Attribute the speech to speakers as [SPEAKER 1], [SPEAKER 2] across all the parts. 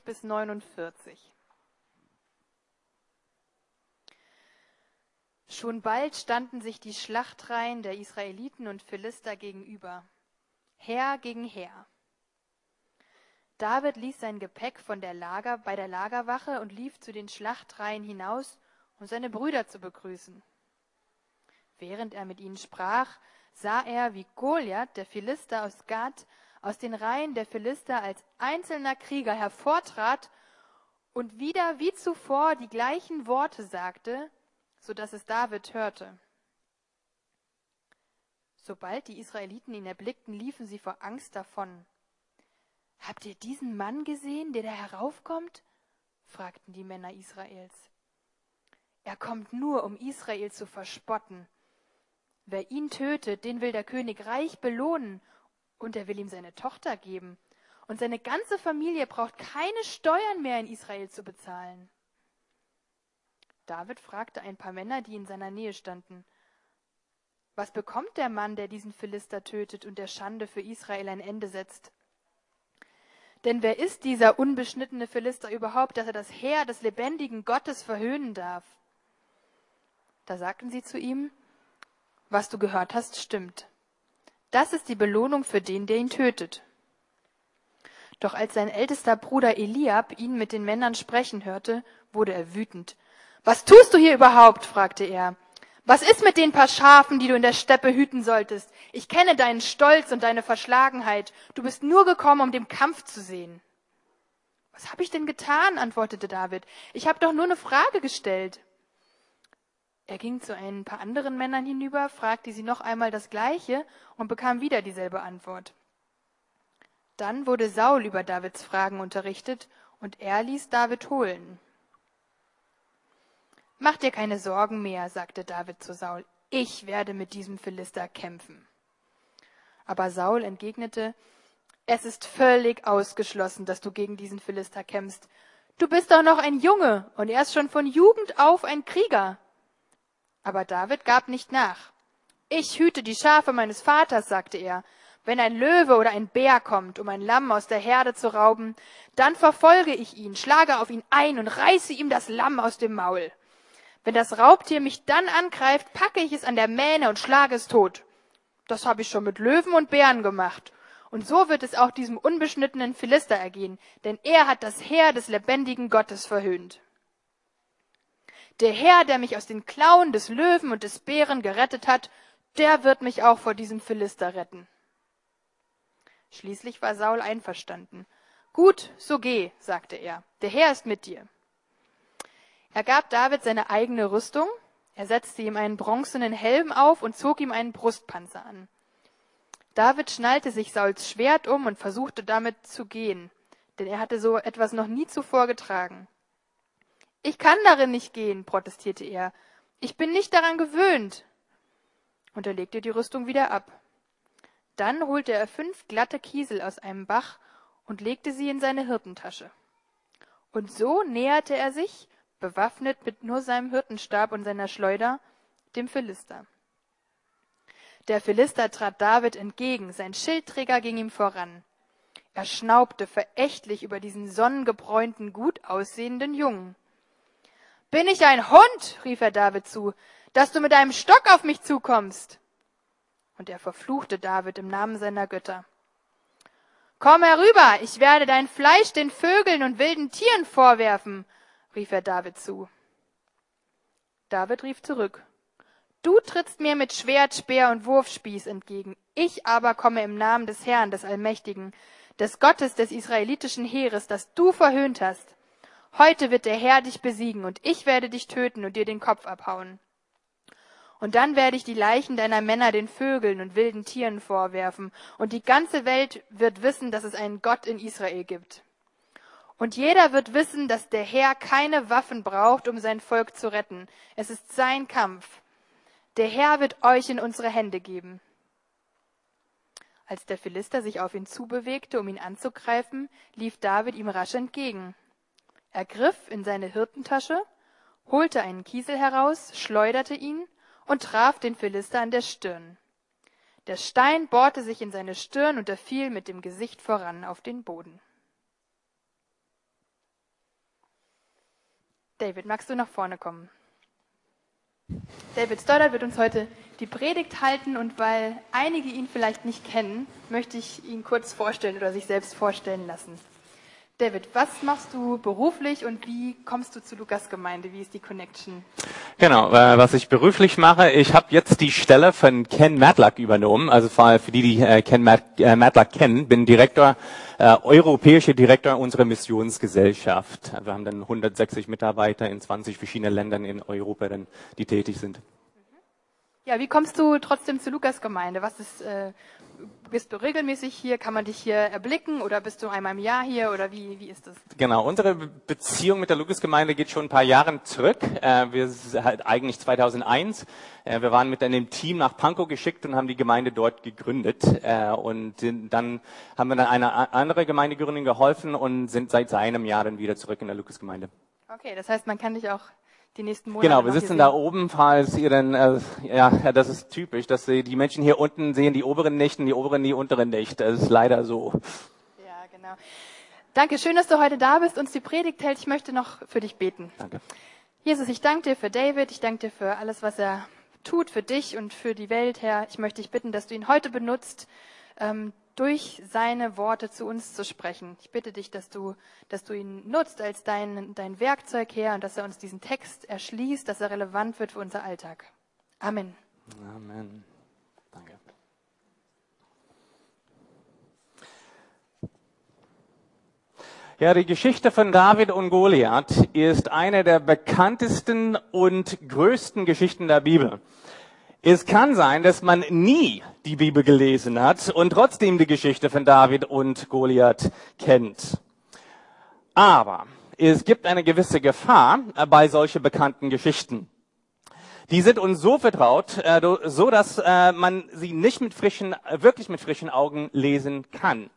[SPEAKER 1] bis 49. Schon bald standen sich die Schlachtreihen der Israeliten und Philister gegenüber, Heer gegen Heer. David ließ sein Gepäck von der Lager, bei der Lagerwache und lief zu den Schlachtreihen hinaus, um seine Brüder zu begrüßen. Während er mit ihnen sprach, sah er, wie Goliath, der Philister aus Gad, aus den Reihen der Philister als einzelner Krieger hervortrat und wieder wie zuvor die gleichen Worte sagte, so dass es David hörte. Sobald die Israeliten ihn erblickten, liefen sie vor Angst davon. Habt ihr diesen Mann gesehen, der da heraufkommt? fragten die Männer Israels. Er kommt nur, um Israel zu verspotten. Wer ihn tötet, den will der König reich belohnen, und er will ihm seine Tochter geben. Und seine ganze Familie braucht keine Steuern mehr in Israel zu bezahlen. David fragte ein paar Männer, die in seiner Nähe standen, was bekommt der Mann, der diesen Philister tötet und der Schande für Israel ein Ende setzt? Denn wer ist dieser unbeschnittene Philister überhaupt, dass er das Heer des lebendigen Gottes verhöhnen darf? Da sagten sie zu ihm, was du gehört hast, stimmt. Das ist die Belohnung für den, der ihn tötet. Doch als sein ältester Bruder Eliab ihn mit den Männern sprechen hörte, wurde er wütend. Was tust du hier überhaupt? fragte er. Was ist mit den paar Schafen, die du in der Steppe hüten solltest? Ich kenne deinen Stolz und deine Verschlagenheit. Du bist nur gekommen, um den Kampf zu sehen. Was habe ich denn getan? antwortete David. Ich habe doch nur eine Frage gestellt. Er ging zu ein paar anderen Männern hinüber, fragte sie noch einmal das Gleiche und bekam wieder dieselbe Antwort. Dann wurde Saul über Davids Fragen unterrichtet und er ließ David holen. Mach dir keine Sorgen mehr, sagte David zu Saul. Ich werde mit diesem Philister kämpfen. Aber Saul entgegnete, es ist völlig ausgeschlossen, dass du gegen diesen Philister kämpfst. Du bist doch noch ein Junge und er ist schon von Jugend auf ein Krieger. Aber David gab nicht nach. Ich hüte die Schafe meines Vaters, sagte er. Wenn ein Löwe oder ein Bär kommt, um ein Lamm aus der Herde zu rauben, dann verfolge ich ihn, schlage auf ihn ein und reiße ihm das Lamm aus dem Maul. Wenn das Raubtier mich dann angreift, packe ich es an der Mähne und schlage es tot. Das habe ich schon mit Löwen und Bären gemacht. Und so wird es auch diesem unbeschnittenen Philister ergehen, denn er hat das Heer des lebendigen Gottes verhöhnt. Der Herr, der mich aus den Klauen des Löwen und des Bären gerettet hat, der wird mich auch vor diesem Philister retten. Schließlich war Saul einverstanden. Gut, so geh, sagte er, der Herr ist mit dir. Er gab David seine eigene Rüstung, er setzte ihm einen bronzenen Helm auf und zog ihm einen Brustpanzer an. David schnallte sich Sauls Schwert um und versuchte damit zu gehen, denn er hatte so etwas noch nie zuvor getragen. Ich kann darin nicht gehen, protestierte er. Ich bin nicht daran gewöhnt. Und er legte die Rüstung wieder ab. Dann holte er fünf glatte Kiesel aus einem Bach und legte sie in seine Hirtentasche. Und so näherte er sich bewaffnet mit nur seinem Hirtenstab und seiner Schleuder, dem Philister. Der Philister trat David entgegen, sein Schildträger ging ihm voran. Er schnaubte verächtlich über diesen sonnengebräunten, gut aussehenden Jungen. Bin ich ein Hund, rief er David zu, dass du mit einem Stock auf mich zukommst? Und er verfluchte David im Namen seiner Götter. Komm herüber, ich werde dein Fleisch den Vögeln und wilden Tieren vorwerfen, rief er David zu. David rief zurück. Du trittst mir mit Schwert, Speer und Wurfspieß entgegen. Ich aber komme im Namen des Herrn, des Allmächtigen, des Gottes des israelitischen Heeres, das du verhöhnt hast. Heute wird der Herr dich besiegen, und ich werde dich töten und dir den Kopf abhauen. Und dann werde ich die Leichen deiner Männer den Vögeln und wilden Tieren vorwerfen, und die ganze Welt wird wissen, dass es einen Gott in Israel gibt. Und jeder wird wissen, dass der Herr keine Waffen braucht, um sein Volk zu retten. Es ist sein Kampf. Der Herr wird euch in unsere Hände geben. Als der Philister sich auf ihn zubewegte, um ihn anzugreifen, lief David ihm rasch entgegen. Er griff in seine Hirtentasche, holte einen Kiesel heraus, schleuderte ihn und traf den Philister an der Stirn. Der Stein bohrte sich in seine Stirn und er fiel mit dem Gesicht voran auf den Boden. David, magst du nach vorne kommen? David Stoddard wird uns heute die Predigt halten und weil einige ihn vielleicht nicht kennen, möchte ich ihn kurz vorstellen oder sich selbst vorstellen lassen. David, was machst du beruflich und wie kommst du zu Lukas Gemeinde? Wie ist die Connection?
[SPEAKER 2] Genau, äh, was ich beruflich mache, ich habe jetzt die Stelle von Ken Matlack übernommen. Also für, für die, die äh, Ken Mat, äh, Matlack kennen, bin Direktor, äh, europäischer Direktor unserer Missionsgesellschaft. Wir haben dann 160 Mitarbeiter in 20 verschiedenen Ländern in Europa, dann, die tätig sind.
[SPEAKER 1] Ja, wie kommst du trotzdem zu Lukas Gemeinde? Was ist, äh, bist du regelmäßig hier? Kann man dich hier erblicken oder bist du einmal im Jahr hier oder wie, wie ist das?
[SPEAKER 2] Genau, unsere Beziehung mit der Lukas-Gemeinde geht schon ein paar Jahre zurück. Äh, wir sind halt eigentlich 2001. Äh, wir waren mit einem Team nach Pankow geschickt und haben die Gemeinde dort gegründet. Äh, und dann haben wir dann eine andere Gemeindegründung geholfen und sind seit einem Jahr dann wieder zurück in der Lukas-Gemeinde.
[SPEAKER 1] Okay, das heißt, man kann dich auch die nächsten Monate.
[SPEAKER 2] Genau, wir sitzen da oben, falls ihr dann, äh, ja, das ist typisch, dass sie, die Menschen hier unten sehen die oberen nicht und die oberen die unteren nicht. Das ist leider so.
[SPEAKER 1] Ja, genau. Danke, schön, dass du heute da bist, uns die Predigt hält. Ich möchte noch für dich beten.
[SPEAKER 2] Danke.
[SPEAKER 1] Jesus, ich danke dir für David, ich danke dir für alles, was er tut, für dich und für die Welt, Herr. Ich möchte dich bitten, dass du ihn heute benutzt, ähm, durch seine Worte zu uns zu sprechen. Ich bitte dich, dass du, dass du ihn nutzt als dein, dein Werkzeug her und dass er uns diesen Text erschließt, dass er relevant wird für unser Alltag. Amen.
[SPEAKER 2] Amen. Danke. Ja, die Geschichte von David und Goliath ist eine der bekanntesten und größten Geschichten der Bibel. Es kann sein, dass man nie die Bibel gelesen hat und trotzdem die Geschichte von David und Goliath kennt. Aber es gibt eine gewisse Gefahr bei solchen bekannten Geschichten. Die sind uns so vertraut, äh, so dass äh, man sie nicht mit frischen, wirklich mit frischen Augen lesen kann.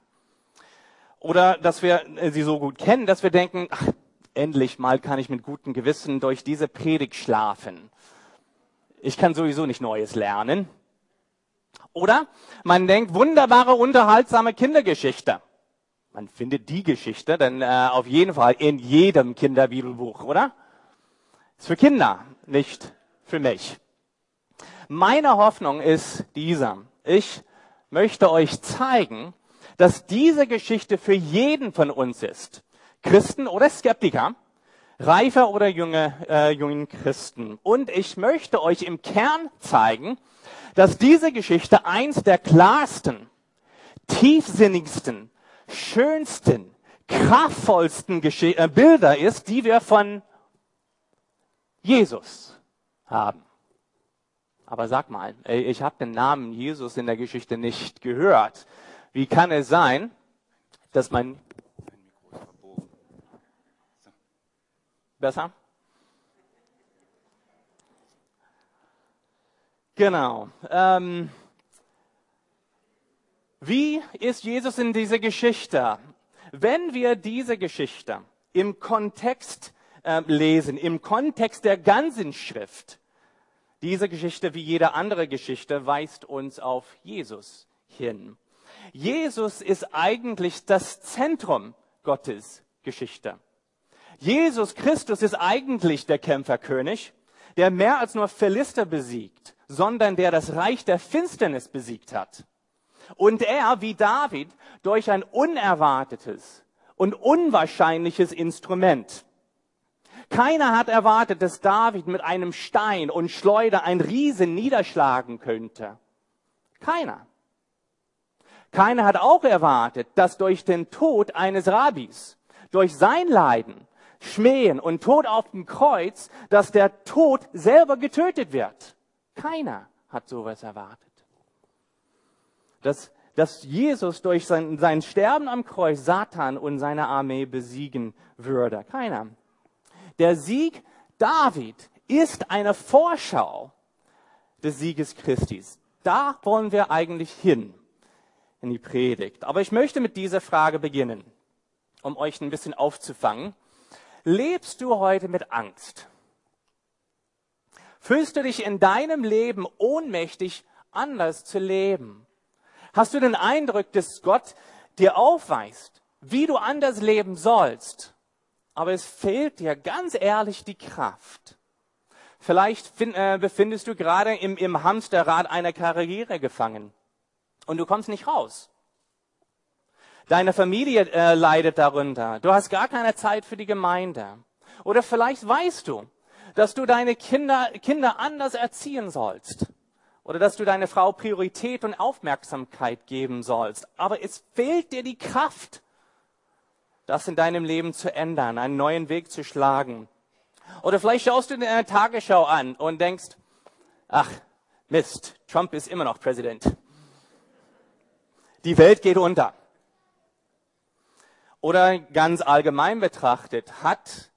[SPEAKER 2] Oder dass wir sie so gut kennen, dass wir denken, ach, endlich mal kann ich mit gutem Gewissen durch diese Predigt schlafen ich kann sowieso nicht Neues lernen. Oder man denkt, wunderbare, unterhaltsame Kindergeschichte. Man findet die Geschichte dann äh, auf jeden Fall in jedem Kinderbibelbuch, oder? Ist für Kinder, nicht für mich. Meine Hoffnung ist dieser. Ich möchte euch zeigen, dass diese Geschichte für jeden von uns ist. Christen oder Skeptiker reifer oder junge, äh, jungen Christen. Und ich möchte euch im Kern zeigen, dass diese Geschichte eins der klarsten, tiefsinnigsten, schönsten, kraftvollsten Gesch äh, Bilder ist, die wir von Jesus haben. Aber sag mal, ich habe den Namen Jesus in der Geschichte nicht gehört. Wie kann es sein, dass mein Besser? Genau. Ähm, wie ist Jesus in dieser Geschichte? Wenn wir diese Geschichte im Kontext äh, lesen, im Kontext der ganzen Schrift, diese Geschichte wie jede andere Geschichte weist uns auf Jesus hin. Jesus ist eigentlich das Zentrum Gottes Geschichte. Jesus Christus ist eigentlich der Kämpferkönig, der mehr als nur Philister besiegt, sondern der das Reich der Finsternis besiegt hat. Und er, wie David, durch ein unerwartetes und unwahrscheinliches Instrument. Keiner hat erwartet, dass David mit einem Stein und Schleuder ein Riesen niederschlagen könnte. Keiner. Keiner hat auch erwartet, dass durch den Tod eines Rabbis, durch sein Leiden, Schmähen und Tod auf dem Kreuz, dass der Tod selber getötet wird. Keiner hat sowas erwartet. Dass, dass Jesus durch sein, sein Sterben am Kreuz Satan und seine Armee besiegen würde. Keiner. Der Sieg David ist eine Vorschau des Sieges Christis. Da wollen wir eigentlich hin in die Predigt. Aber ich möchte mit dieser Frage beginnen, um euch ein bisschen aufzufangen. Lebst du heute mit Angst? Fühlst du dich in deinem Leben ohnmächtig, anders zu leben? Hast du den Eindruck, dass Gott dir aufweist, wie du anders leben sollst? aber es fehlt dir ganz ehrlich die Kraft. Vielleicht find, äh, befindest du gerade im, im Hamsterrad einer Karriere gefangen und du kommst nicht raus. Deine Familie äh, leidet darunter. Du hast gar keine Zeit für die Gemeinde. Oder vielleicht weißt du, dass du deine Kinder, Kinder anders erziehen sollst. Oder dass du deine Frau Priorität und Aufmerksamkeit geben sollst. Aber es fehlt dir die Kraft, das in deinem Leben zu ändern, einen neuen Weg zu schlagen. Oder vielleicht schaust du dir eine Tagesschau an und denkst, ach, Mist, Trump ist immer noch Präsident. Die Welt geht unter. Oder ganz allgemein betrachtet, hat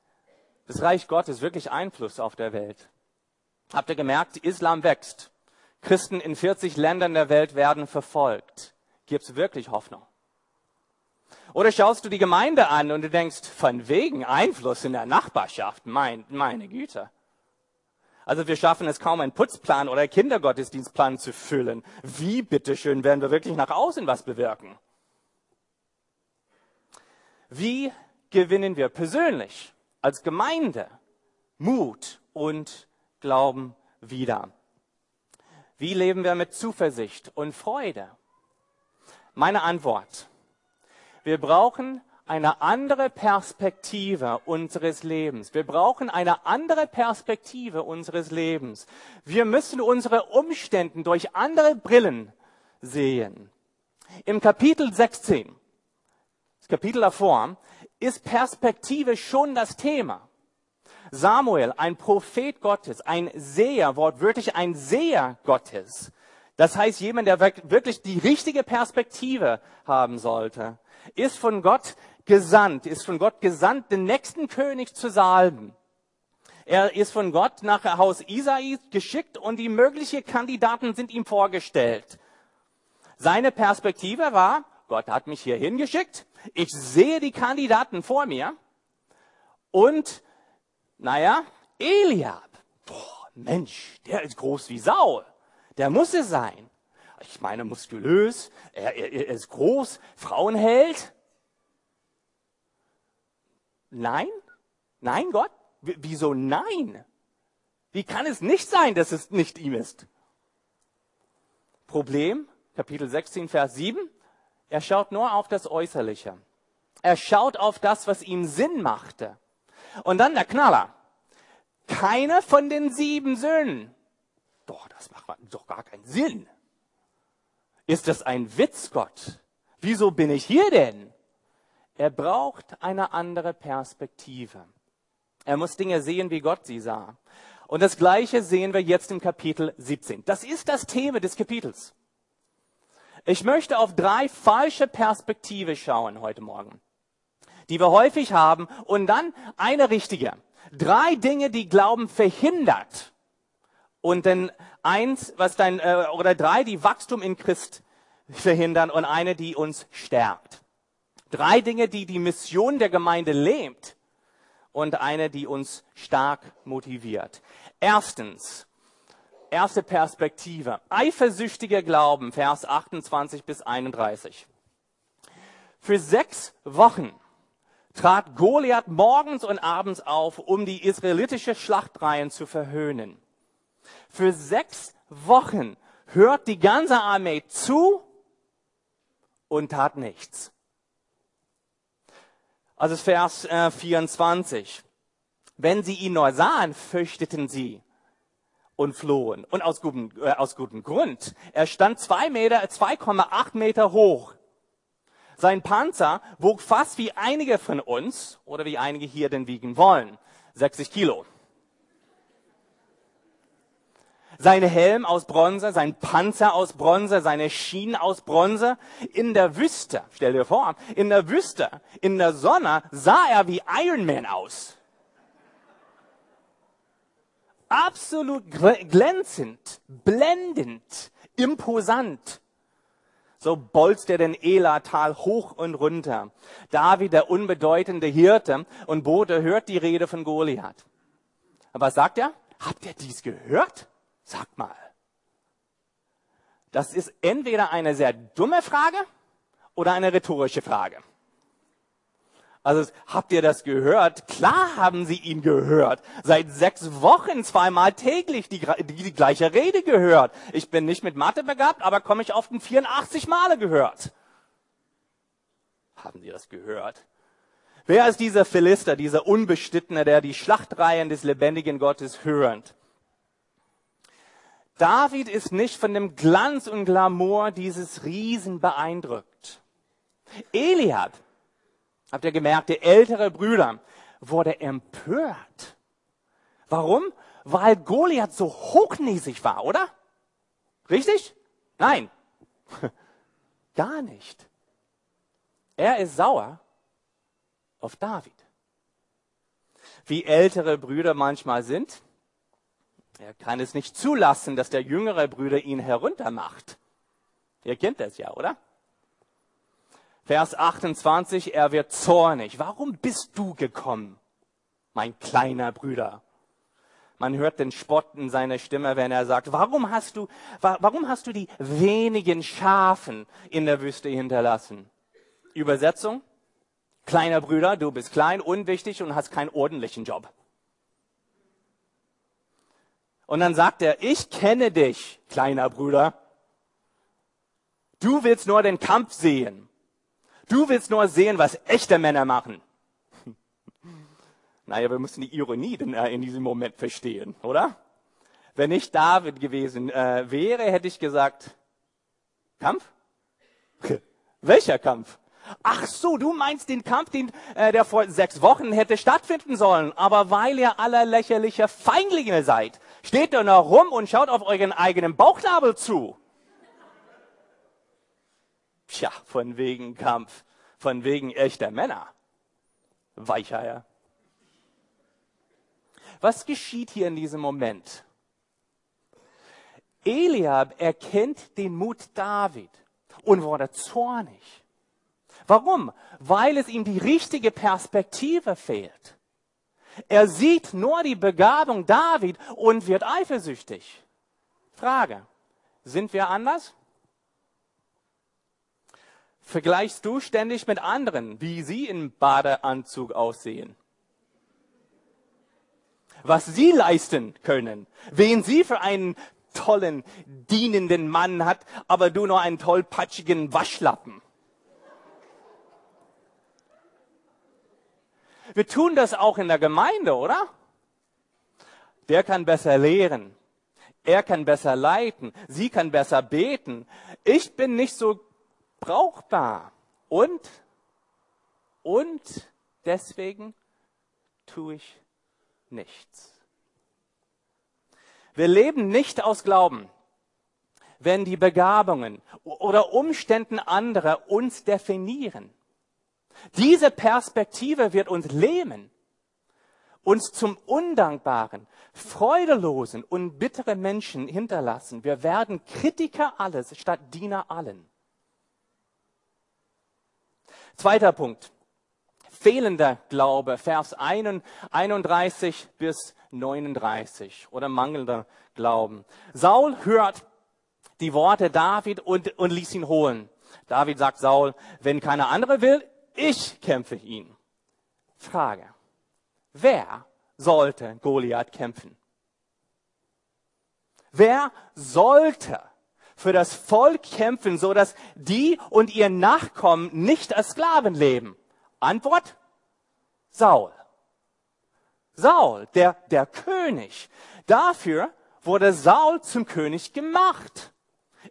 [SPEAKER 2] das Reich Gottes wirklich Einfluss auf der Welt? Habt ihr gemerkt, Islam wächst. Christen in 40 Ländern der Welt werden verfolgt. Gibt es wirklich Hoffnung? Oder schaust du die Gemeinde an und du denkst, von wegen Einfluss in der Nachbarschaft, mein, meine Güte. Also wir schaffen es kaum, einen Putzplan oder Kindergottesdienstplan zu füllen. Wie bitteschön werden wir wirklich nach außen was bewirken? Wie gewinnen wir persönlich als Gemeinde Mut und Glauben wieder? Wie leben wir mit Zuversicht und Freude? Meine Antwort. Wir brauchen eine andere Perspektive unseres Lebens. Wir brauchen eine andere Perspektive unseres Lebens. Wir müssen unsere Umstände durch andere Brillen sehen. Im Kapitel 16, das Kapitel davor, ist Perspektive schon das Thema. Samuel, ein Prophet Gottes, ein Seher, wortwörtlich ein Seher Gottes. Das heißt, jemand, der wirklich die richtige Perspektive haben sollte, ist von Gott gesandt, ist von Gott gesandt, den nächsten König zu salben. Er ist von Gott nach Haus Isai geschickt und die möglichen Kandidaten sind ihm vorgestellt. Seine Perspektive war, Gott hat mich hier hingeschickt, ich sehe die Kandidaten vor mir und, naja, Eliab, boah, Mensch, der ist groß wie Sau, der muss es sein. Ich meine, muskulös, er, er, er ist groß, Frauenheld. Nein? Nein, Gott? W wieso nein? Wie kann es nicht sein, dass es nicht ihm ist? Problem, Kapitel 16, Vers 7. Er schaut nur auf das Äußerliche. Er schaut auf das, was ihm Sinn machte. Und dann der Knaller. Keiner von den sieben Söhnen. Doch, das macht doch gar keinen Sinn. Ist das ein Witz, Gott? Wieso bin ich hier denn? Er braucht eine andere Perspektive. Er muss Dinge sehen, wie Gott sie sah. Und das Gleiche sehen wir jetzt im Kapitel 17. Das ist das Thema des Kapitels. Ich möchte auf drei falsche Perspektive schauen heute Morgen, die wir häufig haben, und dann eine richtige. Drei Dinge, die Glauben verhindert. Und dann eins, was dein, äh, oder drei, die Wachstum in Christ verhindern und eine, die uns stärkt. Drei Dinge, die die Mission der Gemeinde lähmt und eine, die uns stark motiviert. Erstens, erste Perspektive, eifersüchtiger Glauben, Vers 28 bis 31. Für sechs Wochen trat Goliath morgens und abends auf, um die israelitische Schlachtreihen zu verhöhnen. Für sechs Wochen hört die ganze Armee zu und tat nichts. Also Vers äh, 24. Wenn sie ihn nur sahen, fürchteten sie und flohen. Und aus gutem, äh, aus gutem Grund. Er stand zwei Meter, 2,8 Meter hoch. Sein Panzer wog fast wie einige von uns oder wie einige hier denn wiegen wollen. 60 Kilo. Seine Helm aus Bronze, sein Panzer aus Bronze, seine Schienen aus Bronze. In der Wüste, stell dir vor, in der Wüste, in der Sonne sah er wie Iron Man aus. Absolut glänzend, blendend, imposant. So bolzt er den Elatal hoch und runter. David, der unbedeutende Hirte und Bote, hört die Rede von Goliath. Aber was sagt er? Habt ihr dies gehört? Sagt mal. Das ist entweder eine sehr dumme Frage oder eine rhetorische Frage. Also habt ihr das gehört? Klar haben sie ihn gehört. Seit sechs Wochen zweimal täglich die, die, die gleiche Rede gehört. Ich bin nicht mit Mathe begabt, aber komme ich auf den 84 Male gehört. Haben Sie das gehört? Wer ist dieser Philister, dieser Unbestittene, der die Schlachtreihen des lebendigen Gottes hört? David ist nicht von dem Glanz und Glamour dieses Riesen beeindruckt. Eliab, habt ihr gemerkt, der ältere Brüder, wurde empört. Warum? Weil Goliath so hochnäsig war, oder? Richtig? Nein. Gar nicht. Er ist sauer auf David. Wie ältere Brüder manchmal sind, er kann es nicht zulassen, dass der jüngere Brüder ihn heruntermacht. Ihr kennt das ja, oder? Vers 28, er wird zornig. Warum bist du gekommen, mein kleiner Brüder? Man hört den Spott in seiner Stimme, wenn er sagt, warum hast du, warum hast du die wenigen Schafen in der Wüste hinterlassen? Übersetzung? Kleiner Brüder, du bist klein, unwichtig und hast keinen ordentlichen Job. Und dann sagt er, ich kenne dich, kleiner Bruder. Du willst nur den Kampf sehen. Du willst nur sehen, was echte Männer machen. Naja, wir müssen die Ironie äh, in diesem Moment verstehen, oder? Wenn ich David gewesen äh, wäre, hätte ich gesagt, Kampf? Welcher Kampf? Ach so, du meinst den Kampf, den, äh, der vor sechs Wochen hätte stattfinden sollen. Aber weil ihr aller lächerliche Feindlinge seid, steht ihr noch rum und schaut auf euren eigenen Bauchnabel zu. Tja, von wegen Kampf, von wegen echter Männer. Weicheier. Was geschieht hier in diesem Moment? Eliab erkennt den Mut David und wurde zornig. Warum? Weil es ihm die richtige Perspektive fehlt. Er sieht nur die Begabung David und wird eifersüchtig. Frage, sind wir anders? Vergleichst du ständig mit anderen, wie sie im Badeanzug aussehen? Was sie leisten können, wen sie für einen tollen, dienenden Mann hat, aber du nur einen tollpatschigen Waschlappen. Wir tun das auch in der Gemeinde, oder? Der kann besser lehren. Er kann besser leiten. Sie kann besser beten. Ich bin nicht so brauchbar. Und, und deswegen tue ich nichts. Wir leben nicht aus Glauben, wenn die Begabungen oder Umständen anderer uns definieren. Diese Perspektive wird uns lähmen, uns zum undankbaren, freudelosen und bitteren Menschen hinterlassen. Wir werden Kritiker alles statt Diener allen. Zweiter Punkt. Fehlender Glaube, Vers 31 bis 39 oder mangelnder Glauben. Saul hört die Worte David und, und ließ ihn holen. David sagt Saul, wenn keiner andere will, ich kämpfe ihn. Frage. Wer sollte Goliath kämpfen? Wer sollte für das Volk kämpfen, so dass die und ihr Nachkommen nicht als Sklaven leben? Antwort? Saul. Saul, der, der König. Dafür wurde Saul zum König gemacht.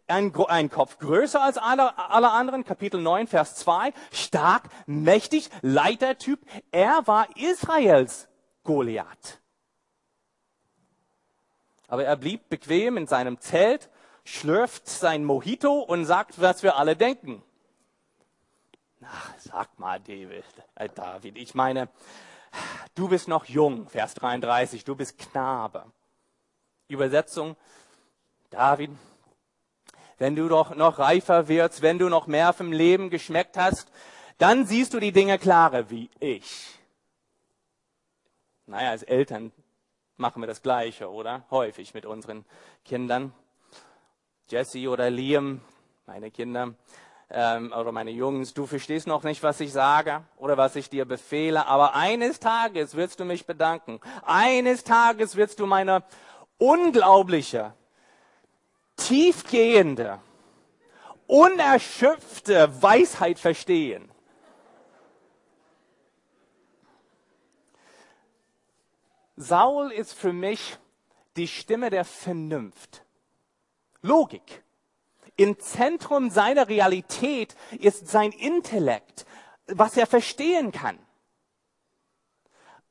[SPEAKER 2] Ein, ein, Kopf größer als alle, alle anderen, Kapitel 9, Vers 2, stark, mächtig, Leitertyp. Er war Israels Goliath. Aber er blieb bequem in seinem Zelt schlürft sein Mojito und sagt, was wir alle denken. Ach, sag mal, David, äh, David, ich meine, du bist noch jung, Vers 33, du bist Knabe. Übersetzung, David, wenn du doch noch reifer wirst, wenn du noch mehr vom Leben geschmeckt hast, dann siehst du die Dinge klarer wie ich. Naja, als Eltern machen wir das Gleiche, oder? Häufig mit unseren Kindern. Jesse oder Liam, meine Kinder, ähm, oder meine Jungs, du verstehst noch nicht, was ich sage oder was ich dir befehle, aber eines Tages wirst du mich bedanken. Eines Tages wirst du meine unglaubliche, tiefgehende, unerschöpfte Weisheit verstehen. Saul ist für mich die Stimme der Vernunft. Logik. Im Zentrum seiner Realität ist sein Intellekt, was er verstehen kann.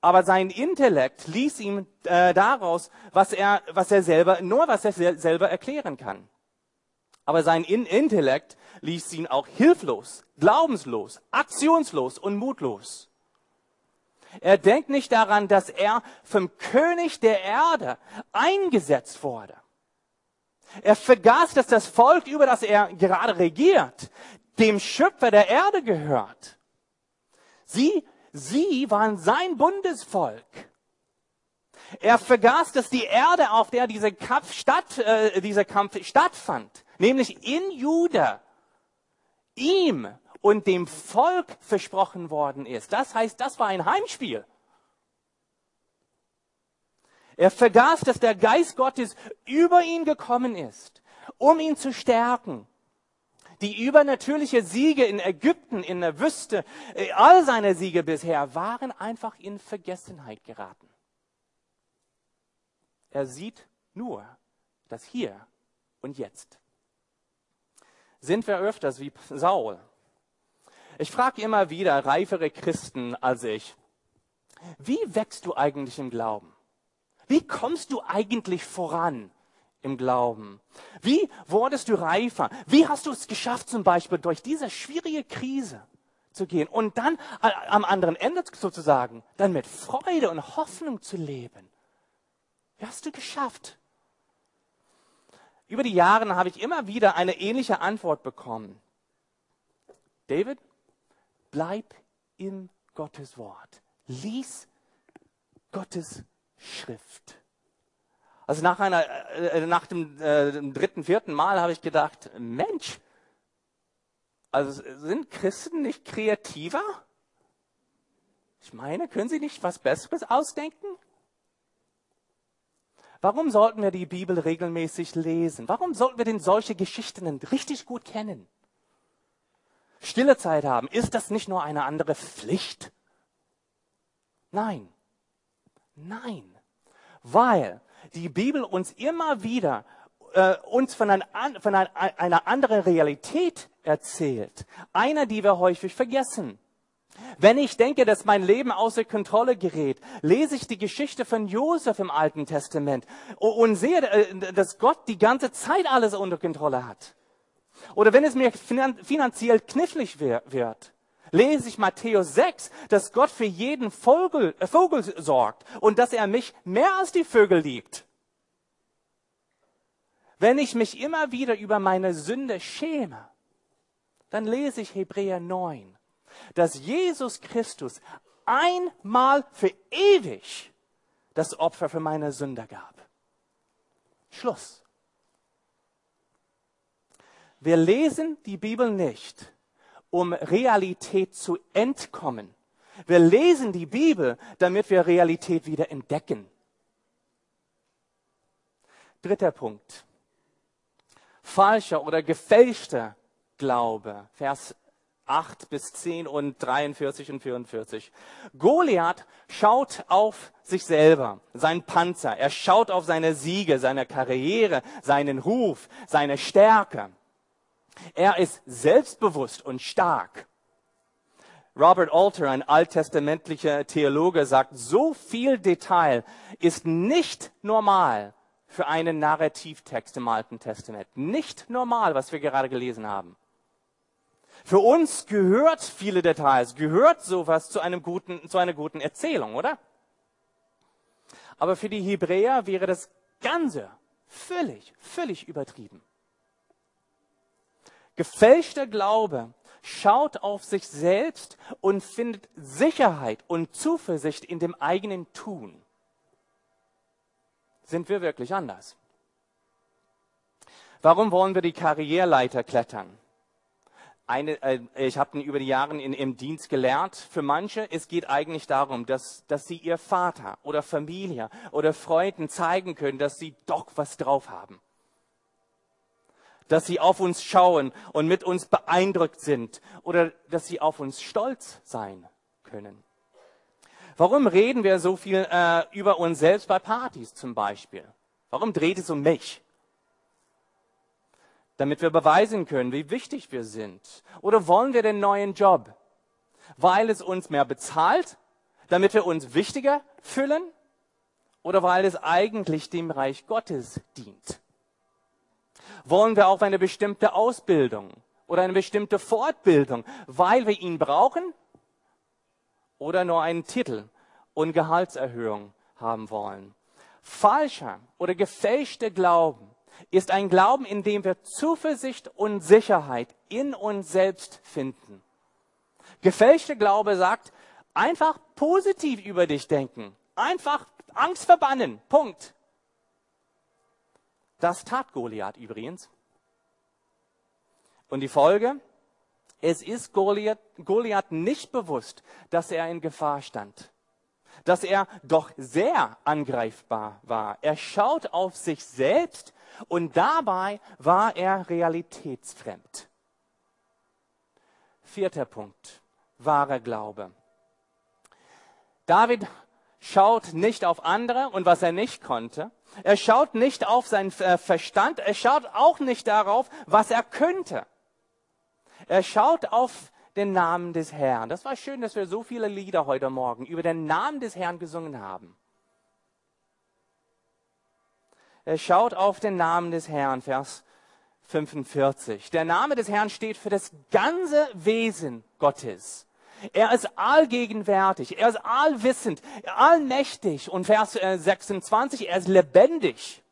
[SPEAKER 2] Aber sein Intellekt ließ ihm äh, daraus, was er, was er selber, nur was er selber erklären kann. Aber sein In Intellekt ließ ihn auch hilflos, glaubenslos, aktionslos und mutlos. Er denkt nicht daran, dass er vom König der Erde eingesetzt wurde. Er vergaß, dass das Volk, über das er gerade regiert, dem Schöpfer der Erde gehört. Sie, sie waren sein Bundesvolk. Er vergaß, dass die Erde, auf der dieser Kampf, statt, äh, dieser Kampf stattfand, nämlich in Juda, ihm und dem Volk versprochen worden ist. Das heißt, das war ein Heimspiel. Er vergaß, dass der Geist Gottes über ihn gekommen ist, um ihn zu stärken. Die übernatürliche Siege in Ägypten, in der Wüste, äh, all seine Siege bisher waren einfach in Vergessenheit geraten. Er sieht nur das Hier und Jetzt. Sind wir öfters wie Saul? Ich frage immer wieder reifere Christen als ich, wie wächst du eigentlich im Glauben? Wie kommst du eigentlich voran im Glauben? Wie wurdest du reifer? Wie hast du es geschafft, zum Beispiel durch diese schwierige Krise zu gehen und dann am anderen Ende sozusagen, dann mit Freude und Hoffnung zu leben? Wie hast du geschafft? Über die Jahre habe ich immer wieder eine ähnliche Antwort bekommen. David, bleib im Gottes Wort. Lies Gottes Schrift. Also nach, einer, äh, nach dem, äh, dem dritten, vierten Mal habe ich gedacht, Mensch, also sind Christen nicht kreativer? Ich meine, können sie nicht was Besseres ausdenken? Warum sollten wir die Bibel regelmäßig lesen? Warum sollten wir denn solche Geschichten richtig gut kennen? Stille Zeit haben, ist das nicht nur eine andere Pflicht? Nein. Nein, weil die Bibel uns immer wieder äh, uns von, ein, von ein, einer anderen Realität erzählt, einer, die wir häufig vergessen. Wenn ich denke, dass mein Leben außer Kontrolle gerät, lese ich die Geschichte von Josef im Alten Testament und sehe, äh, dass Gott die ganze Zeit alles unter Kontrolle hat. Oder wenn es mir finanziell knifflig wird, lese ich Matthäus 6, dass Gott für jeden Vogel, äh, Vogel sorgt und dass er mich mehr als die Vögel liebt. Wenn ich mich immer wieder über meine Sünde schäme, dann lese ich Hebräer 9, dass Jesus Christus einmal für ewig das Opfer für meine Sünde gab. Schluss. Wir lesen die Bibel nicht, um Realität zu entkommen. Wir lesen die Bibel, damit wir Realität wieder entdecken. Dritter Punkt. Falscher oder gefälschter Glaube. Vers 8 bis 10 und 43 und 44. Goliath schaut auf sich selber, seinen Panzer. Er schaut auf seine Siege, seine Karriere, seinen Ruf, seine Stärke. Er ist selbstbewusst und stark. Robert Alter, ein alttestamentlicher Theologe, sagt, so viel Detail ist nicht normal für einen Narrativtext im Alten Testament. Nicht normal, was wir gerade gelesen haben. Für uns gehört viele Details, gehört sowas zu, einem guten, zu einer guten Erzählung, oder? Aber für die Hebräer wäre das Ganze völlig, völlig übertrieben. Gefälschter Glaube schaut auf sich selbst und findet Sicherheit und Zuversicht in dem eigenen Tun. Sind wir wirklich anders? Warum wollen wir die Karriereleiter klettern? eine, äh, ich habe über die Jahre in, im Dienst gelernt, für manche, es geht eigentlich darum, dass, dass sie ihr Vater oder Familie oder Freunden zeigen können, dass sie doch was drauf haben. Dass sie auf uns schauen und mit uns beeindruckt sind oder dass sie auf uns stolz sein können. Warum reden wir so viel äh, über uns selbst bei Partys zum Beispiel? Warum dreht es um mich? damit wir beweisen können, wie wichtig wir sind? Oder wollen wir den neuen Job, weil es uns mehr bezahlt, damit wir uns wichtiger fühlen? Oder weil es eigentlich dem Reich Gottes dient? Wollen wir auf eine bestimmte Ausbildung oder eine bestimmte Fortbildung, weil wir ihn brauchen? Oder nur einen Titel und Gehaltserhöhung haben wollen? Falscher oder gefälschter Glauben ist ein Glauben, in dem wir Zuversicht und Sicherheit in uns selbst finden. Gefälschte Glaube sagt, einfach positiv über dich denken, einfach Angst verbannen, Punkt. Das tat Goliath übrigens. Und die Folge? Es ist Goliath, Goliath nicht bewusst, dass er in Gefahr stand dass er doch sehr angreifbar war. Er schaut auf sich selbst und dabei war er realitätsfremd. Vierter Punkt, wahrer Glaube. David schaut nicht auf andere und was er nicht konnte. Er schaut nicht auf seinen äh, Verstand. Er schaut auch nicht darauf, was er könnte. Er schaut auf den Namen des Herrn. Das war schön, dass wir so viele Lieder heute Morgen über den Namen des Herrn gesungen haben. Er schaut auf den Namen des Herrn, Vers 45. Der Name des Herrn steht für das ganze Wesen Gottes. Er ist allgegenwärtig, er ist allwissend, allmächtig. Und Vers 26, äh, er ist lebendig.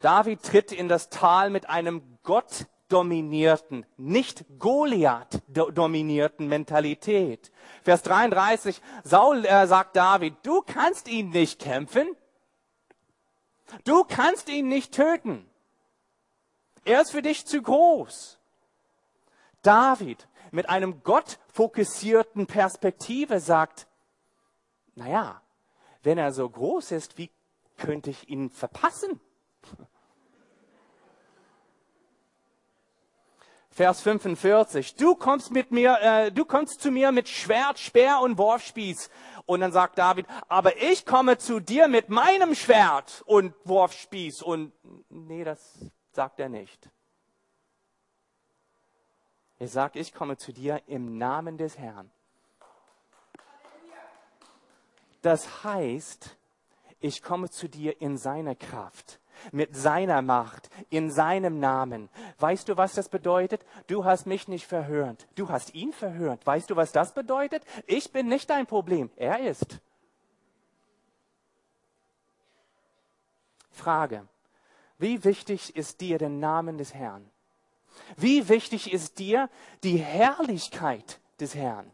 [SPEAKER 2] David tritt in das Tal mit einem Gott-dominierten, nicht Goliath-dominierten Mentalität. Vers 33, Saul äh, sagt David, du kannst ihn nicht kämpfen, Du kannst ihn nicht töten. Er ist für dich zu groß. David mit einem gottfokussierten Perspektive sagt, naja, wenn er so groß ist, wie könnte ich ihn verpassen? Vers 45. Du kommst mit mir, äh, du kommst zu mir mit Schwert, Speer und Wurfspieß. Und dann sagt David, aber ich komme zu dir mit meinem Schwert und Wurfspieß. Und nee, das sagt er nicht. Er sagt, ich komme zu dir im Namen des Herrn. Das heißt, ich komme zu dir in seiner Kraft mit seiner Macht, in seinem Namen. Weißt du, was das bedeutet? Du hast mich nicht verhört. Du hast ihn verhört. Weißt du, was das bedeutet? Ich bin nicht dein Problem. Er ist. Frage. Wie wichtig ist dir der Name des Herrn? Wie wichtig ist dir die Herrlichkeit des Herrn?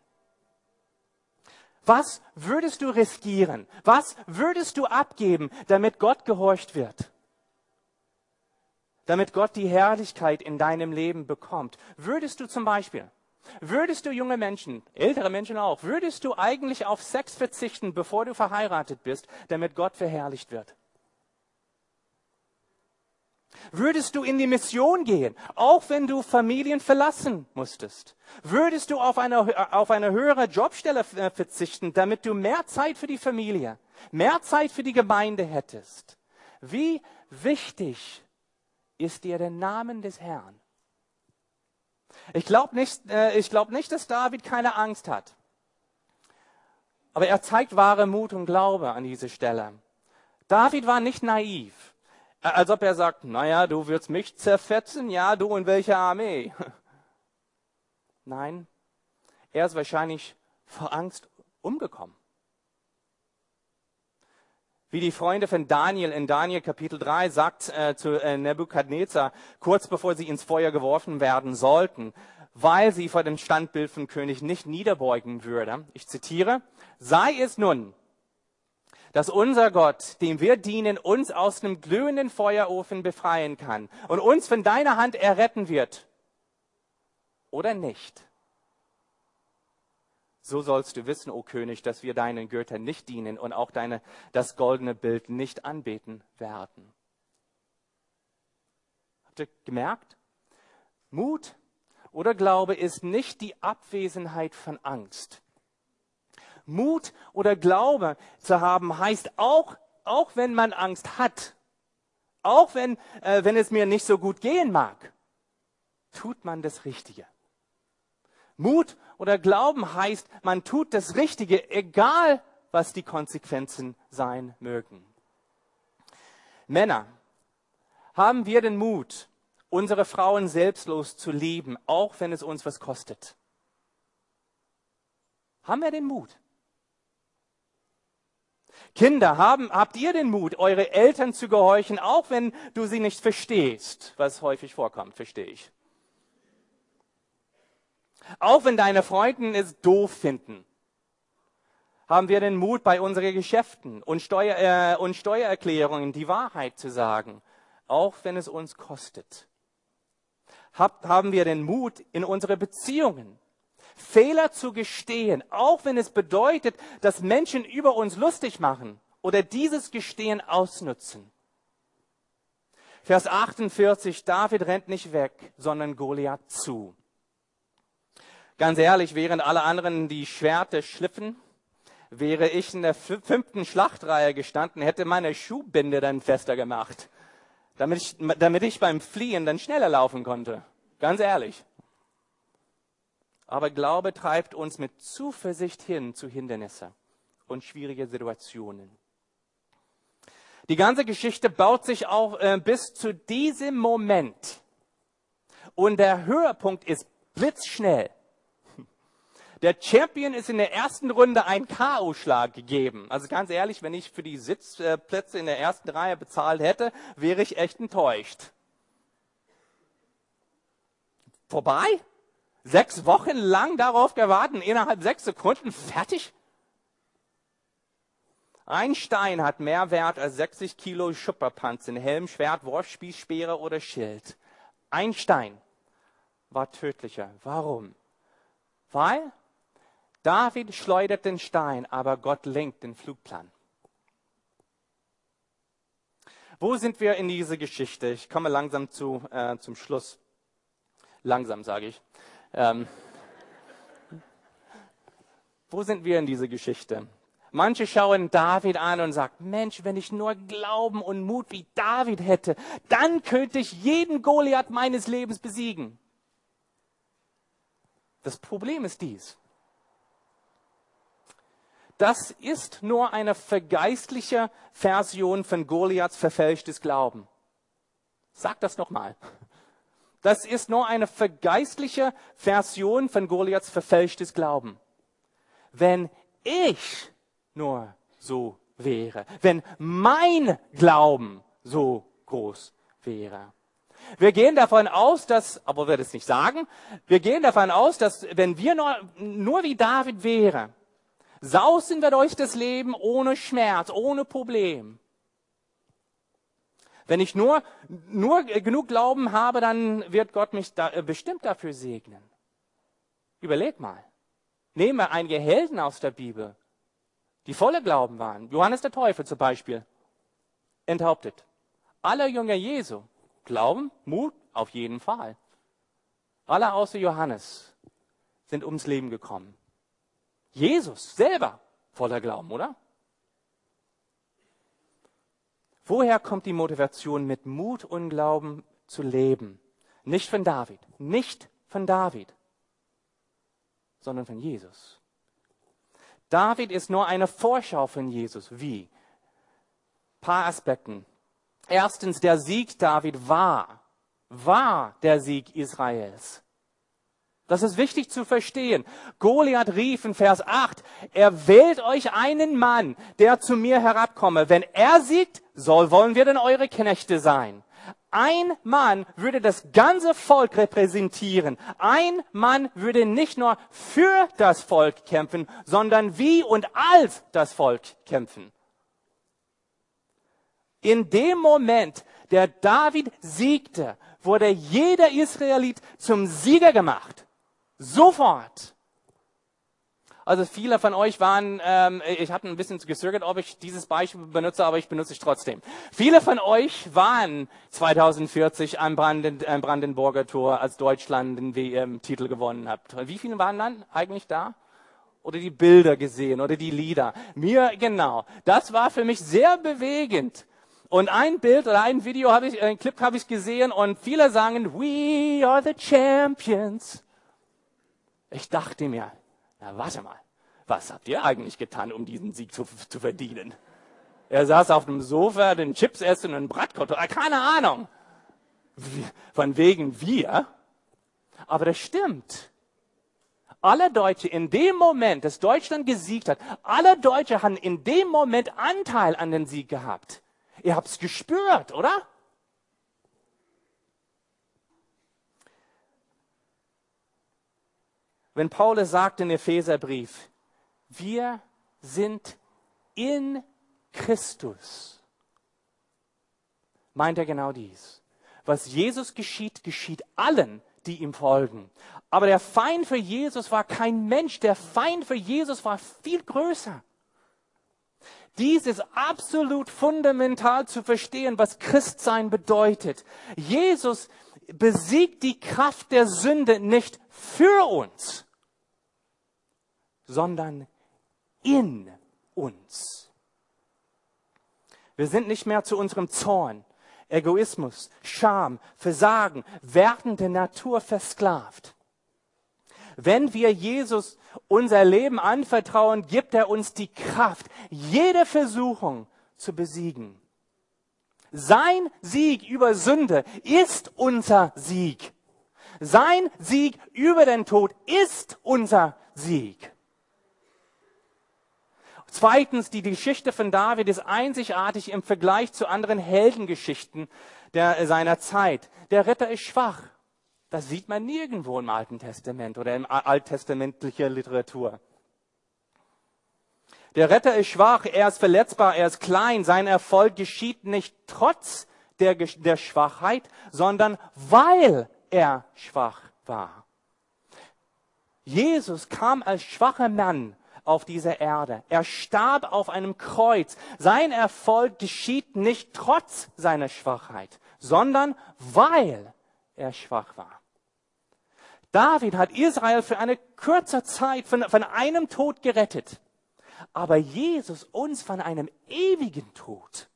[SPEAKER 2] Was würdest du riskieren? Was würdest du abgeben, damit Gott gehorcht wird? damit Gott die Herrlichkeit in deinem Leben bekommt. Würdest du zum Beispiel, würdest du junge Menschen, ältere Menschen auch, würdest du eigentlich auf Sex verzichten, bevor du verheiratet bist, damit Gott verherrlicht wird? Würdest du in die Mission gehen, auch wenn du Familien verlassen musstest? Würdest du auf eine, auf eine höhere Jobstelle äh, verzichten, damit du mehr Zeit für die Familie, mehr Zeit für die Gemeinde hättest? Wie wichtig ist dir der Name des Herrn. Ich glaube nicht, äh, glaub nicht, dass David keine Angst hat. Aber er zeigt wahre Mut und Glaube an diese Stelle. David war nicht naiv, als ob er sagt, naja, du wirst mich zerfetzen, ja, du in welcher Armee? Nein, er ist wahrscheinlich vor Angst umgekommen. Wie die Freunde von Daniel in Daniel Kapitel 3 sagt äh, zu äh, Nebukadnezar, kurz bevor sie ins Feuer geworfen werden sollten, weil sie vor dem Standbild von König nicht niederbeugen würde. Ich zitiere, sei es nun, dass unser Gott, dem wir dienen, uns aus einem glühenden Feuerofen befreien kann und uns von deiner Hand erretten wird. oder nicht. So sollst du wissen, o König, dass wir deinen Göttern nicht dienen und auch deine, das goldene Bild nicht anbeten werden. Habt ihr gemerkt? Mut oder Glaube ist nicht die Abwesenheit von Angst. Mut oder Glaube zu haben heißt auch, auch wenn man Angst hat, auch wenn, äh, wenn es mir nicht so gut gehen mag, tut man das Richtige. Mut oder Glauben heißt, man tut das Richtige, egal was die Konsequenzen sein mögen. Männer, haben wir den Mut, unsere Frauen selbstlos zu lieben, auch wenn es uns was kostet? Haben wir den Mut? Kinder, haben, habt ihr den Mut, eure Eltern zu gehorchen, auch wenn du sie nicht verstehst, was häufig vorkommt, verstehe ich. Auch wenn deine Freunde es doof finden, haben wir den Mut, bei unseren Geschäften und, Steuer, äh, und Steuererklärungen die Wahrheit zu sagen, auch wenn es uns kostet. Hab, haben wir den Mut, in unsere Beziehungen Fehler zu gestehen, auch wenn es bedeutet, dass Menschen über uns lustig machen oder dieses Gestehen ausnutzen. Vers 48, David rennt nicht weg, sondern Goliath zu. Ganz ehrlich, während alle anderen die Schwerte schliffen, wäre ich in der fünften Schlachtreihe gestanden, hätte meine Schuhbinde dann fester gemacht, damit ich, damit ich beim Fliehen dann schneller laufen konnte. Ganz ehrlich. Aber Glaube treibt uns mit Zuversicht hin zu Hindernissen und schwierige Situationen. Die ganze Geschichte baut sich auch äh, bis zu diesem Moment. Und der Höhepunkt ist blitzschnell. Der Champion ist in der ersten Runde ein K.O.-Schlag gegeben. Also ganz ehrlich, wenn ich für die Sitzplätze in der ersten Reihe bezahlt hätte, wäre ich echt enttäuscht. Vorbei? Sechs Wochen lang darauf gewartet, innerhalb sechs Sekunden fertig? Ein Stein hat mehr Wert als 60 Kilo Schupperpanzen, Helm, Schwert, Wurfspieß, Speere oder Schild. Ein Stein war tödlicher. Warum? Weil David schleudert den Stein, aber Gott lenkt den Flugplan. Wo sind wir in dieser Geschichte? Ich komme langsam zu, äh, zum Schluss. Langsam sage ich. Ähm, wo sind wir in dieser Geschichte? Manche schauen David an und sagen, Mensch, wenn ich nur Glauben und Mut wie David hätte, dann könnte ich jeden Goliath meines Lebens besiegen. Das Problem ist dies. Das ist nur eine vergeistliche Version von Goliaths verfälschtes Glauben. Sag das nochmal. Das ist nur eine vergeistliche Version von Goliaths verfälschtes Glauben. Wenn ich nur so wäre, wenn mein Glauben so groß wäre. Wir gehen davon aus, dass, aber wir das nicht sagen, wir gehen davon aus, dass wenn wir nur, nur wie David wäre, sausen wir durch das Leben ohne Schmerz, ohne Problem. Wenn ich nur, nur genug Glauben habe, dann wird Gott mich da, äh, bestimmt dafür segnen. Überleg mal. Nehmen wir einige Helden aus der Bibel, die voller Glauben waren. Johannes der Teufel zum Beispiel. Enthauptet. Alle Jünger Jesu. Glauben, Mut, auf jeden Fall. Alle außer Johannes sind ums Leben gekommen. Jesus selber voller Glauben, oder? Woher kommt die Motivation, mit Mut und Glauben zu leben? Nicht von David, nicht von David, sondern von Jesus. David ist nur eine Vorschau von Jesus. Wie? Ein paar Aspekten. Erstens, der Sieg David war, war der Sieg Israels. Das ist wichtig zu verstehen. Goliath rief in Vers 8, er wählt euch einen Mann, der zu mir herabkomme. Wenn er siegt, soll, wollen wir denn eure Knechte sein. Ein Mann würde das ganze Volk repräsentieren. Ein Mann würde nicht nur für das Volk kämpfen, sondern wie und als das Volk kämpfen. In dem Moment, der David siegte, wurde jeder Israelit zum Sieger gemacht. Sofort. Also viele von euch waren, ähm, ich hatte ein bisschen gezögert, ob ich dieses Beispiel benutze, aber ich benutze es trotzdem. Viele von euch waren 2040 am, Branden, am Brandenburger Tor, als Deutschland den WM-Titel gewonnen hat. Wie viele waren dann eigentlich da? Oder die Bilder gesehen oder die Lieder? Mir genau. Das war für mich sehr bewegend. Und ein Bild oder ein Video habe ich, ein Clip habe ich gesehen und viele sagen, we are the champions. Ich dachte mir, na, warte mal, was habt ihr eigentlich getan, um diesen Sieg zu, zu verdienen? Er saß auf dem Sofa, den Chips essen und Bratkartoffel, äh, keine Ahnung. Von wegen wir. Aber das stimmt. Alle Deutsche in dem Moment, dass Deutschland gesiegt hat, alle Deutsche haben in dem Moment Anteil an den Sieg gehabt. Ihr habt's gespürt, oder? Wenn Paulus sagt in Epheserbrief, wir sind in Christus, meint er genau dies. Was Jesus geschieht, geschieht allen, die ihm folgen. Aber der Feind für Jesus war kein Mensch, der Feind für Jesus war viel größer. Dies ist absolut fundamental zu verstehen, was Christsein bedeutet. Jesus besiegt die Kraft der Sünde nicht für uns, sondern in uns. Wir sind nicht mehr zu unserem Zorn, Egoismus, Scham, Versagen, wertende Natur versklavt. Wenn wir Jesus unser Leben anvertrauen, gibt er uns die Kraft, jede Versuchung zu besiegen. Sein Sieg über Sünde ist unser Sieg. Sein Sieg über den Tod ist unser Sieg. Zweitens, die Geschichte von David ist einzigartig im Vergleich zu anderen Heldengeschichten der, seiner Zeit. Der Ritter ist schwach. Das sieht man nirgendwo im Alten Testament oder in alttestamentlicher Literatur. Der Retter ist schwach, er ist verletzbar, er ist klein. Sein Erfolg geschieht nicht trotz der, der Schwachheit, sondern weil er schwach war. Jesus kam als schwacher Mann auf dieser Erde. Er starb auf einem Kreuz. Sein Erfolg geschieht nicht trotz seiner Schwachheit, sondern weil er schwach war. David hat Israel für eine kurze Zeit von, von einem Tod gerettet aber Jesus uns von einem ewigen Tod.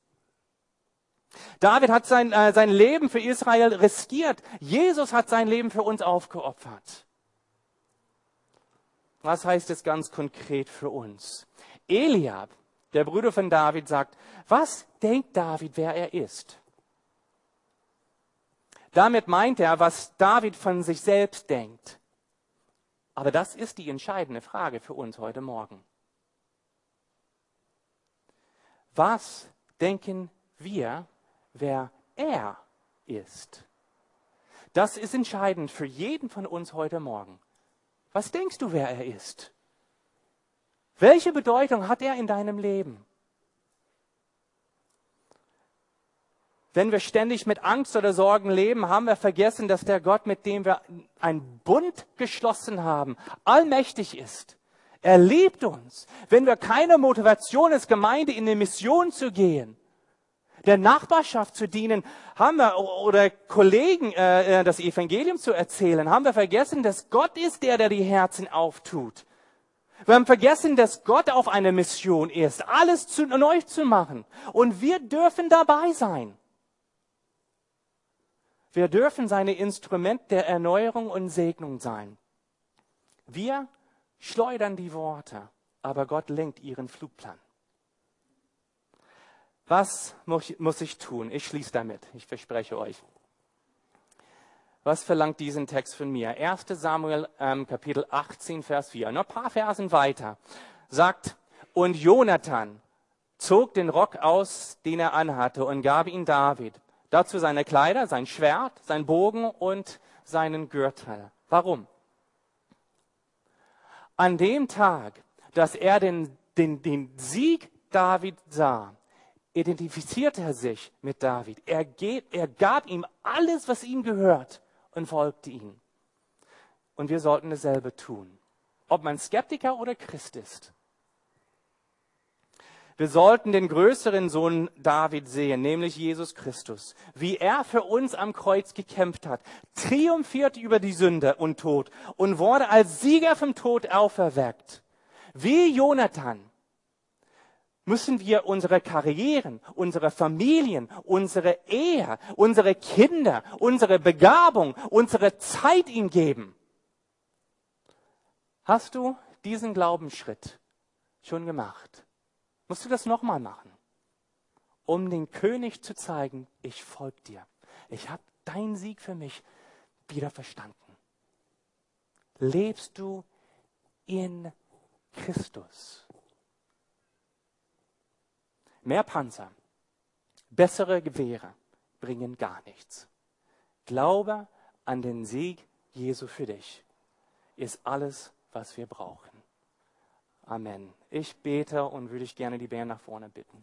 [SPEAKER 2] David hat sein, äh, sein Leben für Israel riskiert. Jesus hat sein Leben für uns aufgeopfert. Was heißt es ganz konkret für uns? Eliab, der Bruder von David, sagt, was denkt David, wer er ist? Damit meint er, was David von sich selbst denkt. Aber das ist die entscheidende Frage für uns heute Morgen. Was denken wir, wer er ist? Das ist entscheidend für jeden von uns heute Morgen. Was denkst du, wer er ist? Welche Bedeutung hat er in deinem Leben? Wenn wir ständig mit Angst oder Sorgen leben, haben wir vergessen, dass der Gott, mit dem wir einen Bund geschlossen haben, allmächtig ist er liebt uns. Wenn wir keine Motivation als Gemeinde in eine Mission zu gehen, der Nachbarschaft zu dienen, haben wir, oder Kollegen äh, äh, das Evangelium zu erzählen, haben wir vergessen, dass Gott ist der, der die Herzen auftut. Wir haben vergessen, dass Gott auf einer Mission ist, alles zu, neu zu machen. Und wir dürfen dabei sein. Wir dürfen seine Instrument der Erneuerung und Segnung sein. Wir schleudern die Worte, aber Gott lenkt ihren Flugplan. Was muss ich tun? Ich schließe damit, ich verspreche euch. Was verlangt diesen Text von mir? 1 Samuel ähm, Kapitel 18, Vers 4. Noch ein paar Versen weiter. Sagt, und Jonathan zog den Rock aus, den er anhatte, und gab ihn David. Dazu seine Kleider, sein Schwert, sein Bogen und seinen Gürtel. Warum? An dem Tag, dass er den, den, den Sieg David sah, identifizierte er sich mit David. Er, geht, er gab ihm alles, was ihm gehört und folgte ihm. Und wir sollten dasselbe tun. Ob man Skeptiker oder Christ ist. Wir sollten den größeren Sohn David sehen, nämlich Jesus Christus, wie er für uns am Kreuz gekämpft hat, triumphiert über die Sünde und Tod und wurde als Sieger vom Tod auferweckt. Wie Jonathan müssen wir unsere Karrieren, unsere Familien, unsere Ehe, unsere Kinder, unsere Begabung, unsere Zeit ihm geben. Hast du diesen Glaubensschritt schon gemacht? Musst du das nochmal machen, um den König zu zeigen, ich folge dir. Ich habe deinen Sieg für mich wieder verstanden. Lebst du in Christus? Mehr Panzer, bessere Gewehre bringen gar nichts. Glaube an den Sieg Jesu für dich ist alles, was wir brauchen. Amen. Ich bete und würde ich gerne die Bären nach vorne bitten.